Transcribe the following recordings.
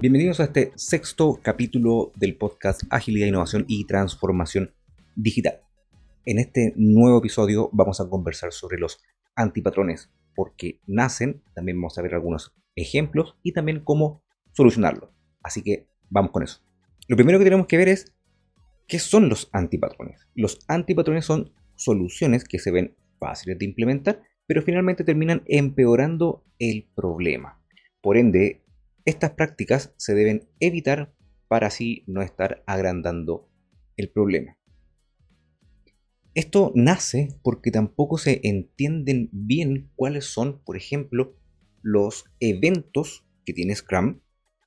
Bienvenidos a este sexto capítulo del podcast Agilidad, Innovación y Transformación Digital. En este nuevo episodio vamos a conversar sobre los antipatrones, porque nacen, también vamos a ver algunos ejemplos y también cómo solucionarlos. Así que vamos con eso. Lo primero que tenemos que ver es qué son los antipatrones. Los antipatrones son soluciones que se ven fáciles de implementar, pero finalmente terminan empeorando el problema. Por ende, estas prácticas se deben evitar para así no estar agrandando el problema. Esto nace porque tampoco se entienden bien cuáles son, por ejemplo, los eventos que tiene Scrum,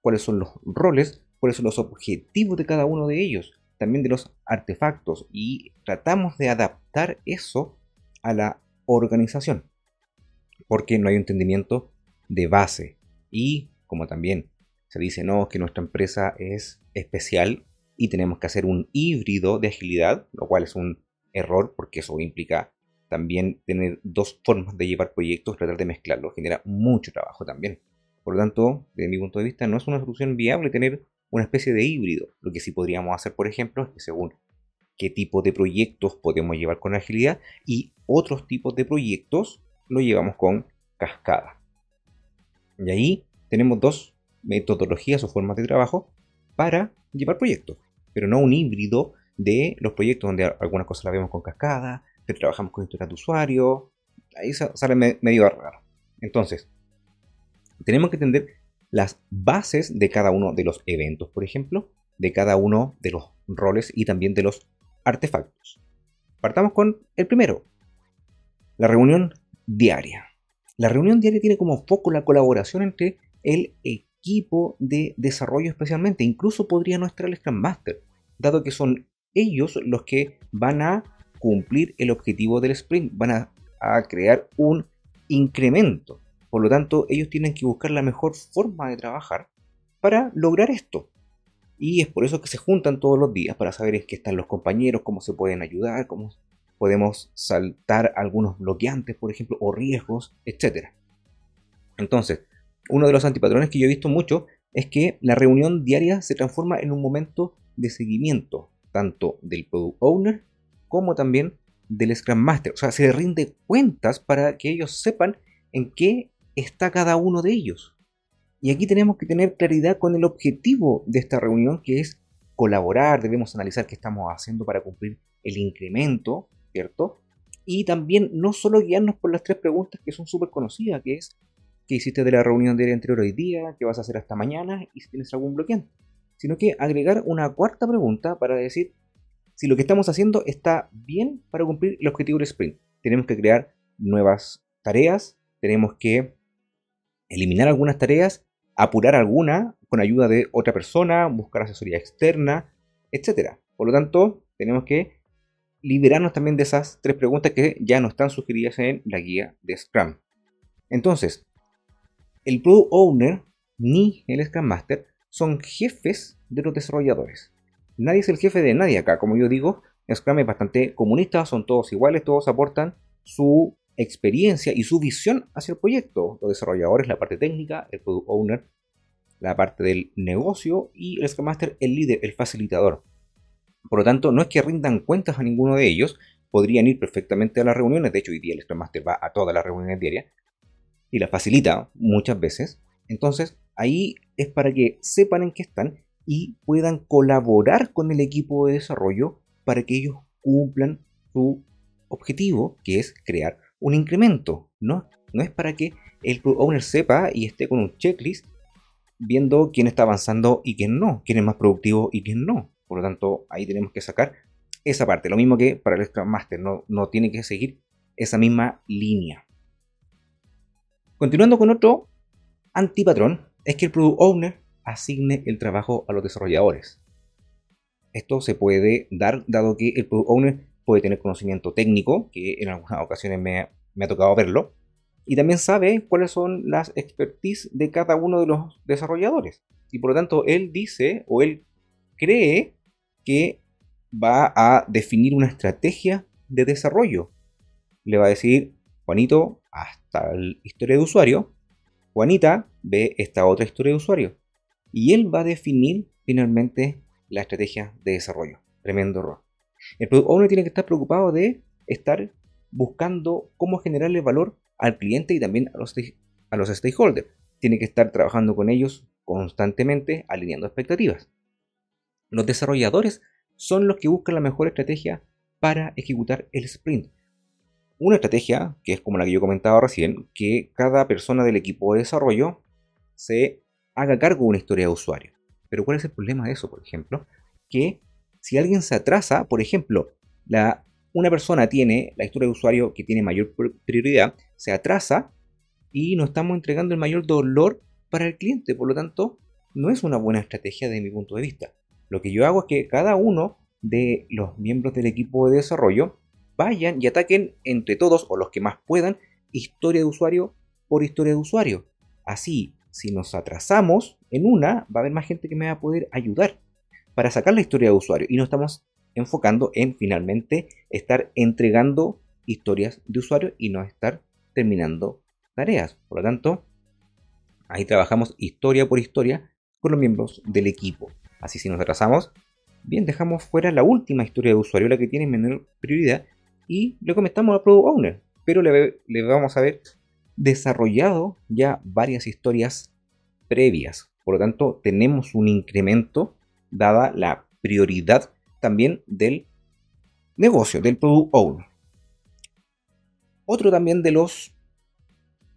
cuáles son los roles, cuáles son los objetivos de cada uno de ellos, también de los artefactos, y tratamos de adaptar eso a la organización, porque no hay entendimiento de base. Y como también se dice, no, que nuestra empresa es especial y tenemos que hacer un híbrido de agilidad, lo cual es un error porque eso implica también tener dos formas de llevar proyectos, tratar de mezclarlo, genera mucho trabajo también. Por lo tanto, desde mi punto de vista, no es una solución viable tener una especie de híbrido. Lo que sí podríamos hacer, por ejemplo, es que según qué tipo de proyectos podemos llevar con agilidad y otros tipos de proyectos lo llevamos con cascada. Y ahí tenemos dos metodologías o formas de trabajo para llevar proyectos, pero no un híbrido de los proyectos donde algunas cosas las vemos con cascada, que trabajamos con historias de usuario, ahí sale medio raro. Entonces, tenemos que entender las bases de cada uno de los eventos, por ejemplo, de cada uno de los roles y también de los artefactos. Partamos con el primero, la reunión diaria. La reunión diaria tiene como foco la colaboración entre el equipo de desarrollo especialmente. Incluso podría no estar el Scrum Master, dado que son ellos los que van a cumplir el objetivo del sprint, van a, a crear un incremento. Por lo tanto, ellos tienen que buscar la mejor forma de trabajar para lograr esto. Y es por eso que se juntan todos los días para saber en qué están los compañeros, cómo se pueden ayudar, cómo podemos saltar algunos bloqueantes, por ejemplo, o riesgos, etc. Entonces, uno de los antipatrones que yo he visto mucho es que la reunión diaria se transforma en un momento de seguimiento, tanto del Product Owner como también del Scrum Master. O sea, se rinde cuentas para que ellos sepan en qué está cada uno de ellos. Y aquí tenemos que tener claridad con el objetivo de esta reunión, que es colaborar, debemos analizar qué estamos haciendo para cumplir el incremento, ¿cierto? Y también no solo guiarnos por las tres preguntas que son súper conocidas, que es qué hiciste de la reunión del día anterior hoy día, qué vas a hacer hasta mañana y si tienes algún bloqueante. Sino que agregar una cuarta pregunta para decir si lo que estamos haciendo está bien para cumplir el objetivo del sprint. Tenemos que crear nuevas tareas, tenemos que eliminar algunas tareas, apurar alguna con ayuda de otra persona, buscar asesoría externa, etc. Por lo tanto, tenemos que liberarnos también de esas tres preguntas que ya no están sugeridas en la guía de Scrum. Entonces, el Product Owner ni el Scrum Master son jefes de los desarrolladores. Nadie es el jefe de nadie acá. Como yo digo, Scrum es bastante comunista, son todos iguales, todos aportan su experiencia y su visión hacia el proyecto. Los desarrolladores, la parte técnica, el Product Owner, la parte del negocio y el Scrum Master, el líder, el facilitador. Por lo tanto, no es que rindan cuentas a ninguno de ellos, podrían ir perfectamente a las reuniones, de hecho hoy día el Scrum Master va a todas las reuniones diarias, y la facilita muchas veces. Entonces, ahí es para que sepan en qué están y puedan colaborar con el equipo de desarrollo para que ellos cumplan su objetivo, que es crear un incremento. No, no es para que el owner sepa y esté con un checklist viendo quién está avanzando y quién no, quién es más productivo y quién no. Por lo tanto, ahí tenemos que sacar esa parte. Lo mismo que para el Scrum Master, no, no tiene que seguir esa misma línea. Continuando con otro antipatrón, es que el Product Owner asigne el trabajo a los desarrolladores. Esto se puede dar dado que el Product Owner puede tener conocimiento técnico, que en algunas ocasiones me, me ha tocado verlo, y también sabe cuáles son las expertise de cada uno de los desarrolladores. Y por lo tanto, él dice o él cree que va a definir una estrategia de desarrollo. Le va a decir, Juanito, hasta la historia de usuario. Juanita ve esta otra historia de usuario. y él va a definir finalmente la estrategia de desarrollo. Tremendo error. El Product Owner tiene que estar preocupado de estar buscando cómo generarle valor al cliente y también a los, a los stakeholders. Tiene que estar trabajando con ellos constantemente, alineando expectativas. Los desarrolladores son los que buscan la mejor estrategia para ejecutar el sprint. Una estrategia, que es como la que yo comentaba recién, que cada persona del equipo de desarrollo se haga cargo de una historia de usuario. Pero ¿cuál es el problema de eso, por ejemplo? Que si alguien se atrasa, por ejemplo, la, una persona tiene la historia de usuario que tiene mayor prioridad, se atrasa y no estamos entregando el mayor dolor para el cliente. Por lo tanto, no es una buena estrategia desde mi punto de vista. Lo que yo hago es que cada uno de los miembros del equipo de desarrollo vayan y ataquen entre todos o los que más puedan historia de usuario por historia de usuario. Así, si nos atrasamos en una, va a haber más gente que me va a poder ayudar para sacar la historia de usuario y no estamos enfocando en finalmente estar entregando historias de usuario y no estar terminando tareas. Por lo tanto, ahí trabajamos historia por historia con los miembros del equipo. Así si nos atrasamos, bien, dejamos fuera la última historia de usuario, la que tiene menor prioridad, y le comentamos al Product Owner. Pero le, vamos a ver desarrollado ya varias historias previas. Por lo tanto, tenemos un incremento dada la prioridad también del negocio, del Product Owner. Otro también de los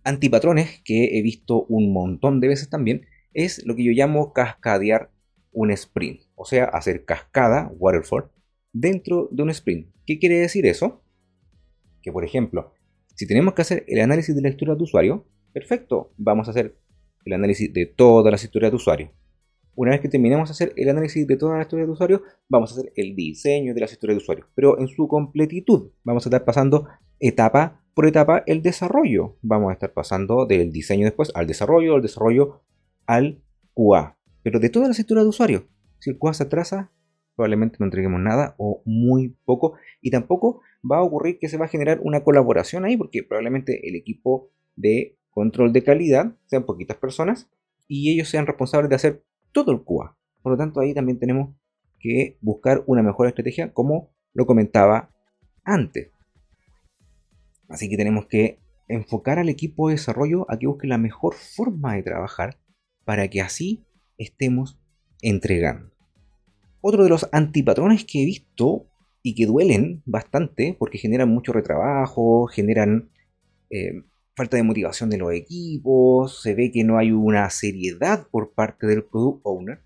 antipatrones que he visto un montón de veces también es lo que yo llamo cascadear un sprint, o sea, hacer cascada, waterfall, dentro de un sprint. ¿Qué quiere decir eso? Que por ejemplo, si tenemos que hacer el análisis de la historia de usuario, perfecto, vamos a hacer el análisis de todas las historias de usuario. Una vez que terminemos de hacer el análisis de todas las historias de usuario, vamos a hacer el diseño de las historias de usuario, pero en su completitud. Vamos a estar pasando etapa por etapa el desarrollo. Vamos a estar pasando del diseño después al desarrollo, al desarrollo al QA. Pero de todas las historias de usuario, si el QA se atrasa, probablemente no entreguemos nada o muy poco. Y tampoco va a ocurrir que se va a generar una colaboración ahí, porque probablemente el equipo de control de calidad sean poquitas personas y ellos sean responsables de hacer todo el QA. Por lo tanto, ahí también tenemos que buscar una mejor estrategia, como lo comentaba antes. Así que tenemos que enfocar al equipo de desarrollo a que busque la mejor forma de trabajar para que así estemos entregando. Otro de los antipatrones que he visto y que duelen bastante porque generan mucho retrabajo, generan eh, falta de motivación de los equipos, se ve que no hay una seriedad por parte del product owner,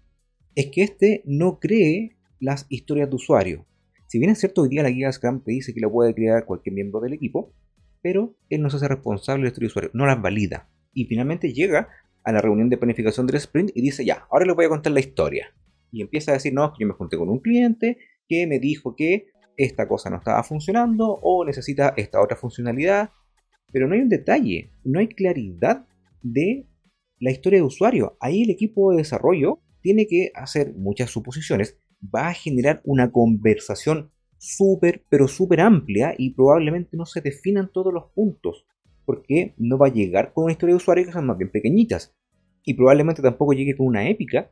es que este no cree las historias de usuario. Si bien es cierto, hoy día la guía Scrum te dice que lo puede crear cualquier miembro del equipo, pero él no se hace responsable de la historia de usuario, no las valida. Y finalmente llega a la reunión de planificación del sprint y dice, ya, ahora les voy a contar la historia y empieza a decir, no, yo me junté con un cliente que me dijo que esta cosa no estaba funcionando o necesita esta otra funcionalidad, pero no hay un detalle, no hay claridad de la historia de usuario. Ahí el equipo de desarrollo tiene que hacer muchas suposiciones, va a generar una conversación súper, pero súper amplia y probablemente no se definan todos los puntos, porque no va a llegar con una historia de usuario que son más bien pequeñitas, y probablemente tampoco llegue con una épica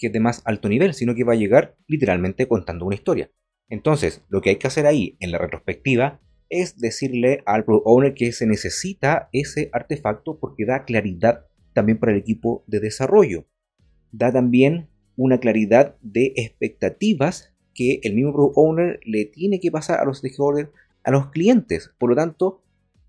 que es de más alto nivel, sino que va a llegar literalmente contando una historia. Entonces, lo que hay que hacer ahí en la retrospectiva es decirle al product owner que se necesita ese artefacto porque da claridad también para el equipo de desarrollo. Da también una claridad de expectativas que el mismo product owner le tiene que pasar a los stakeholders, a los clientes. Por lo tanto,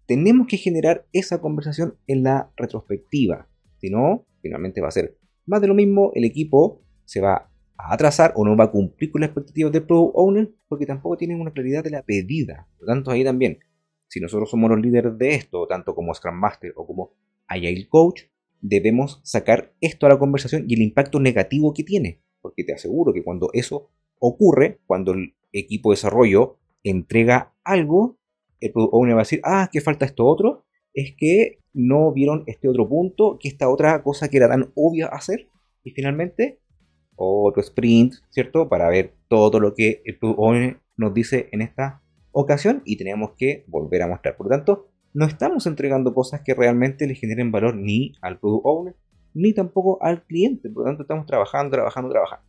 tenemos que generar esa conversación en la retrospectiva. Si no, finalmente va a ser más de lo mismo, el equipo se va a atrasar o no va a cumplir con las expectativas del product owner porque tampoco tienen una claridad de la pedida. Por lo tanto, ahí también, si nosotros somos los líderes de esto, tanto como Scrum Master o como Agile Coach, debemos sacar esto a la conversación y el impacto negativo que tiene. Porque te aseguro que cuando eso ocurre, cuando el equipo de desarrollo entrega algo, el product owner va a decir, ah, que falta esto otro, es que no vieron este otro punto, que esta otra cosa que era tan obvia hacer. Y finalmente, otro sprint, ¿cierto? Para ver todo lo que el Owner nos dice en esta ocasión y tenemos que volver a mostrar. Por lo tanto, no estamos entregando cosas que realmente le generen valor ni al Product Owner ni tampoco al cliente. Por lo tanto, estamos trabajando, trabajando, trabajando.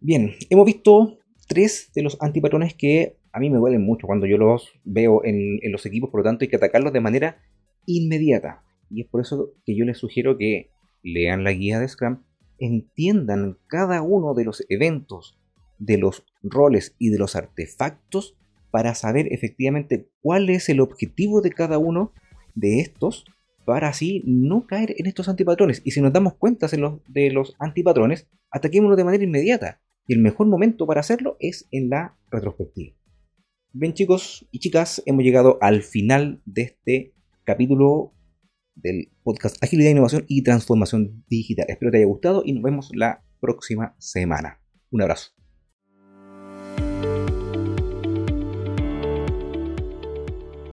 Bien, hemos visto tres de los antipatrones que a mí me duelen mucho cuando yo los veo en, los equipos, por lo tanto hay que atacarlos de manera inmediata. Y es por eso que yo les sugiero que lean la guía de Scrum, entiendan cada uno de los eventos, de los roles y de los artefactos para saber efectivamente cuál es el objetivo de cada uno de estos para así no caer en estos antipatrones. Y si nos damos cuenta de los, de los antipatrones, ataquémoslo de manera inmediata. Y el mejor momento para hacerlo es en la retrospectiva. Bien chicos y chicas, hemos llegado al final de este capítulo del podcast Agilidad, Innovación y Transformación Digital. Espero te haya gustado y nos vemos la próxima semana. Un abrazo.